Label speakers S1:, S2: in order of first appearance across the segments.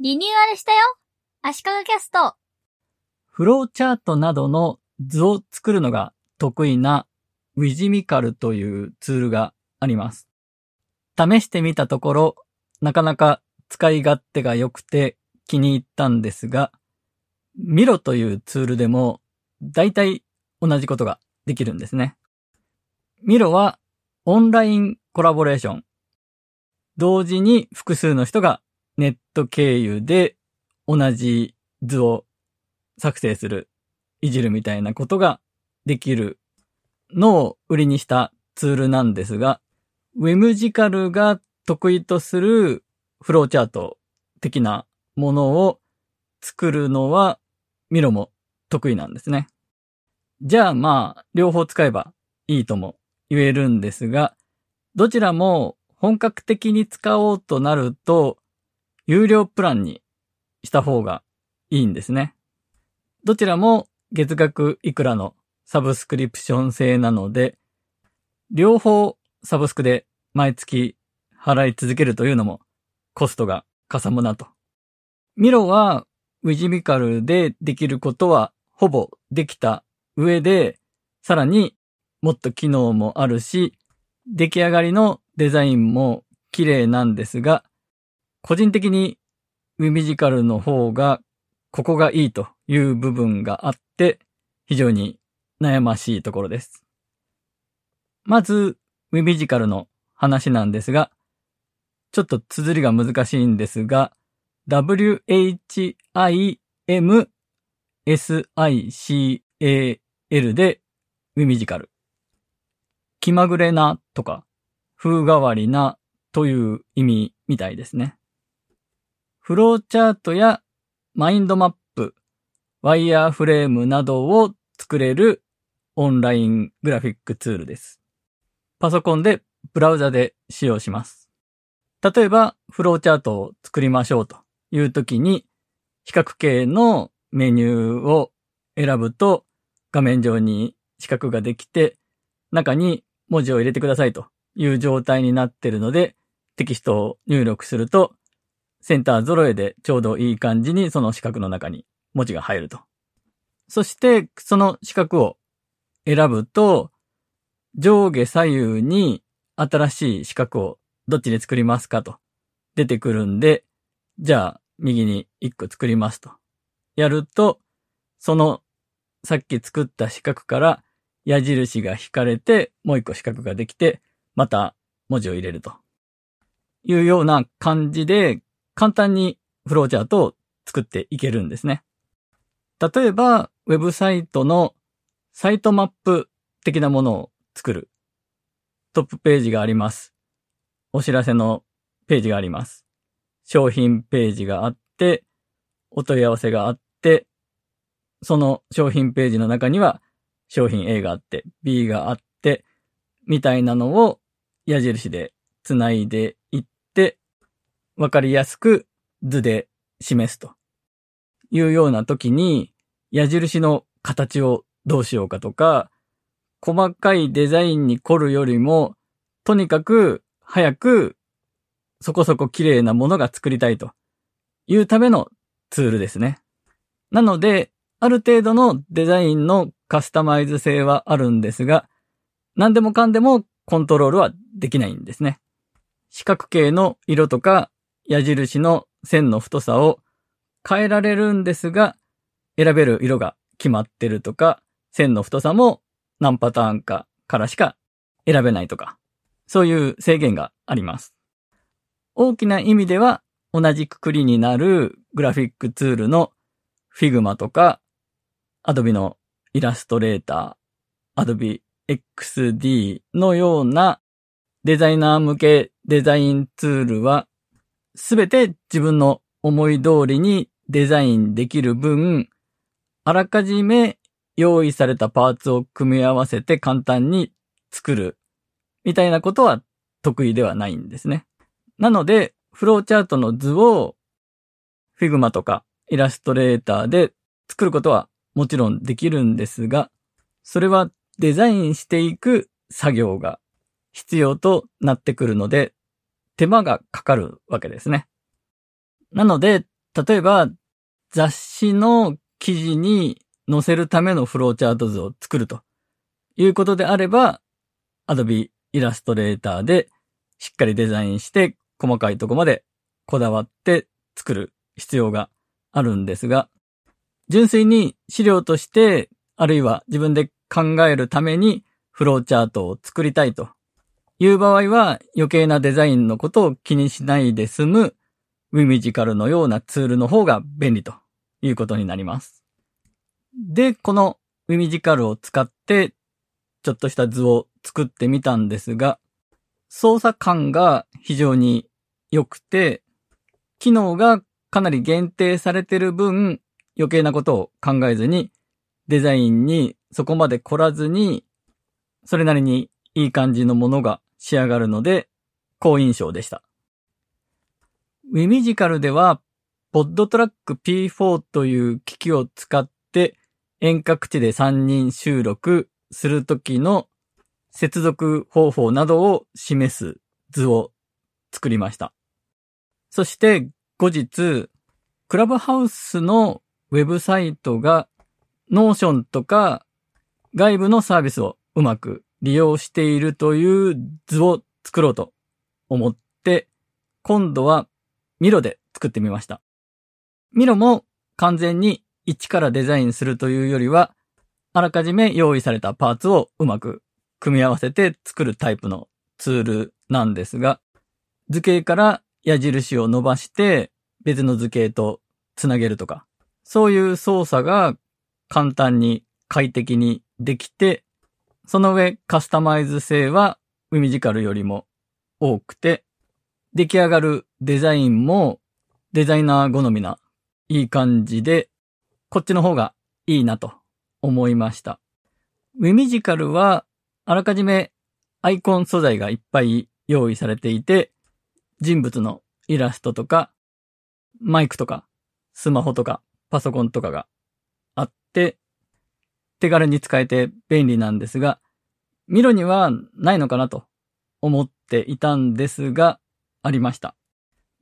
S1: リニューアルしたよ足利キャスト
S2: フローチャートなどの図を作るのが得意なウィジミカルというツールがあります。試してみたところ、なかなか使い勝手が良くて気に入ったんですが、ミロというツールでも大体同じことができるんですね。ミロはオンラインコラボレーション。同時に複数の人がネット経由で同じ図を作成する、いじるみたいなことができるのを売りにしたツールなんですが、ウェムジカルが得意とするフローチャート的なものを作るのはミロも得意なんですね。じゃあまあ、両方使えばいいとも言えるんですが、どちらも本格的に使おうとなると、有料プランにした方がいいんですね。どちらも月額いくらのサブスクリプション制なので、両方サブスクで毎月払い続けるというのもコストがかさむなと。ミロはウィジミカルでできることはほぼできた上で、さらにもっと機能もあるし、出来上がりのデザインも綺麗なんですが、個人的にウィミジカルの方がここがいいという部分があって、非常に悩ましいところです。まず、ウィミジカルの話なんですが、ちょっと綴りが難しいんですが、W-H-I-M-S-I-C-A-L でウィミジカル。気まぐれなとか、風変わりなという意味みたいですね。フローチャートやマインドマップ、ワイヤーフレームなどを作れるオンライングラフィックツールです。パソコンでブラウザで使用します。例えば、フローチャートを作りましょうという時に、比較系のメニューを選ぶと画面上に四角ができて、中に文字を入れてくださいという状態になっているので、テキストを入力すると、センター揃えでちょうどいい感じにその四角の中に文字が入ると。そして、その四角を選ぶと、上下左右に新しい四角をどっちで作りますかと出てくるんで、じゃあ右に一個作りますと。やると、そのさっき作った四角から矢印が引かれてもう一個四角ができて、また文字を入れるというような感じで簡単にフローチャートを作っていけるんですね。例えば、ウェブサイトのサイトマップ的なものを作る。トップページがあります。お知らせのページがあります。商品ページがあって、お問い合わせがあって、その商品ページの中には商品 A があって、B があって、みたいなのを矢印で繋いで、わかりやすく図で示すというような時に、矢印の形をどうしようかとか、細かいデザインに凝るよりも、とにかく早くそこそこ綺麗なものが作りたいというためのツールですね。なので、ある程度のデザインのカスタマイズ性はあるんですが、何でもかんでもコントロールはできないんですね。四角形の色とか矢印の線の太さを変えられるんですが、選べる色が決まってるとか、線の太さも何パターンかからしか選べないとか、そういう制限があります。大きな意味では同じくくりになるグラフィックツールの Figma とか Adobe のイラストレーター、Adobe XD のようなデザイナー向けデザインツールはすべて自分の思い通りにデザインできる分、あらかじめ用意されたパーツを組み合わせて簡単に作るみたいなことは得意ではないんですね。なので、フローチャートの図を Figma とかイラストレーターで作ることはもちろんできるんですが、それはデザインしていく作業が必要となってくるので、手間がかかるわけですね。なので、例えば、雑誌の記事に載せるためのフローチャート図を作るということであれば、Adobe Illustrator でしっかりデザインして細かいとこまでこだわって作る必要があるんですが、純粋に資料として、あるいは自分で考えるためにフローチャートを作りたいという場合は余計なデザインのことを気にしないで済むウィミジカルのようなツールの方が便利ということになります。で、このウィミジカルを使ってちょっとした図を作ってみたんですが、操作感が非常に良くて、機能がかなり限定されてる分、余計なことを考えずに、デザインにそこまで凝らずに、それなりにいい感じのものが仕上がるので、好印象でした。ウィミジカルでは、ポッドトラック P4 という機器を使って遠隔地で3人収録するときの接続方法などを示す図を作りました。そして後日、クラブハウスのウェブサイトが Notion とか外部のサービスをうまく利用しているという図を作ろうと思って、今度は Miro で作ってみました。 Miro も完全に一からデザインするというよりは、あらかじめ用意されたパーツをうまく組み合わせて作るタイプのツールなんですが、図形から矢印を伸ばして別の図形とつなげるとか、そういう操作が簡単に快適にできて、その上カスタマイズ性はウィミジカルよりも多くて、出来上がるデザインもデザイナー好みないい感じで、こっちの方がいいなと思いました。ウィミジカルはあらかじめアイコン素材がいっぱい用意されていて、人物のイラストとか、マイクとか、スマホとか、パソコンとかがあって、手軽に使えて便利なんですが、ミロにはないのかなと思っていたんですが、ありました。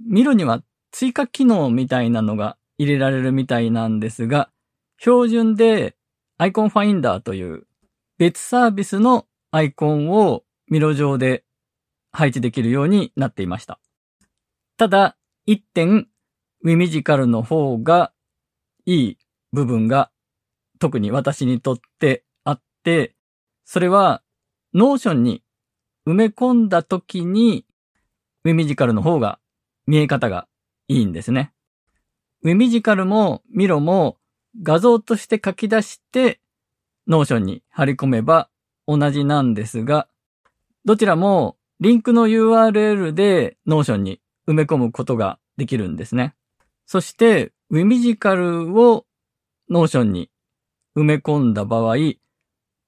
S2: ミロには追加機能みたいなのが入れられるみたいなんですが、標準で Iconfinder という別サービスのアイコンを Miro 上で配置できるようになっていました。ただ、一点、 Whimsical の方がいい部分が特に私にとってあって、それは Notion に埋め込んだ時に Whimsical の方が見え方がいいんですね。 Whimsical も Miro も画像として書き出して Notion に貼り込めば同じなんですが、どちらもリンクの URL で Notion に埋め込むことができるんですね。そして、 Whimsical を Notion に埋め込んだ場合、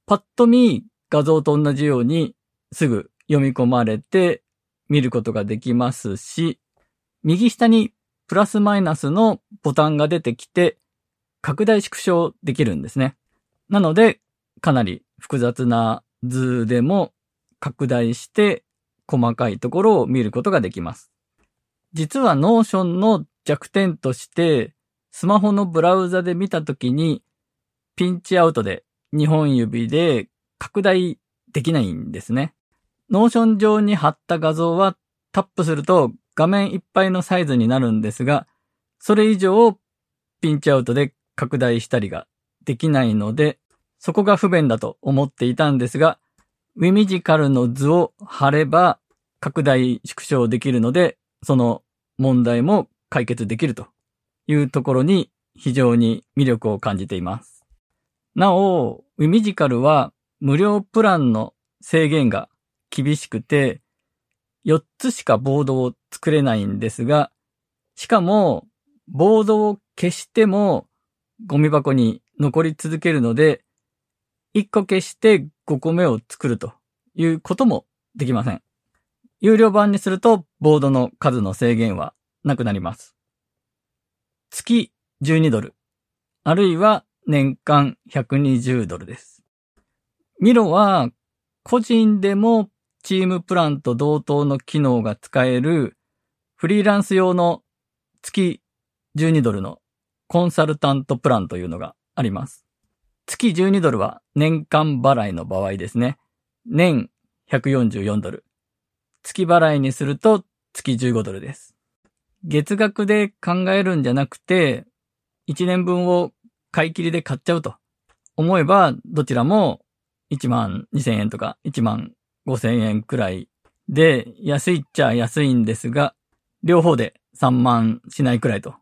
S2: パッと見画像と同じようにすぐ読み込まれて見ることができますし、右下にプラスマイナスのボタンが出てきて拡大縮小できるんですね。なので、かなり複雑な図でも拡大して細かいところを見ることができます。実は Notion の弱点として、スマホのブラウザで見たときに、ピンチアウトで2本指で拡大できないんですね。Notion 上に貼った画像はタップすると画面いっぱいのサイズになるんですが、それ以上ピンチアウトで拡大したりができないので、そこが不便だと思っていたんですが、ウィミジカルの図を貼れば拡大縮小できるので、その問題も解決できるというところに非常に魅力を感じています。なお、ウィミジカルは無料プランの制限が厳しくて、4つしかボードを作れないんですが、しかも、ボードを消してもゴミ箱に残り続けるので、1個消して5個目を作るということもできません。有料版にするとボードの数の制限はなくなります。月12ドル、あるいは年間120ドルです。ミロは個人でもチームプランと同等の機能が使えるフリーランス用の月12ドルのコンサルタントプランというのがあります。月12ドルは年間払いの場合ですね。年144ドル。月払いにすると月15ドルです。月額で考えるんじゃなくて、1年分を買い切りで買っちゃうと思えば、どちらも1万2000円とか1万5000円くらいで、安いっちゃ安いんですが、両方で3万しないくらいと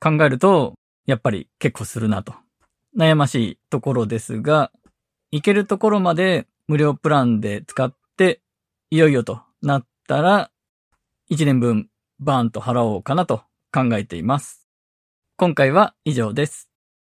S2: 考えると、やっぱり結構するなと。悩ましいところですが、行けるところまで無料プランで使って、いよいよとなったら、1年分バーンと払おうかなと考えています。今回は以上です。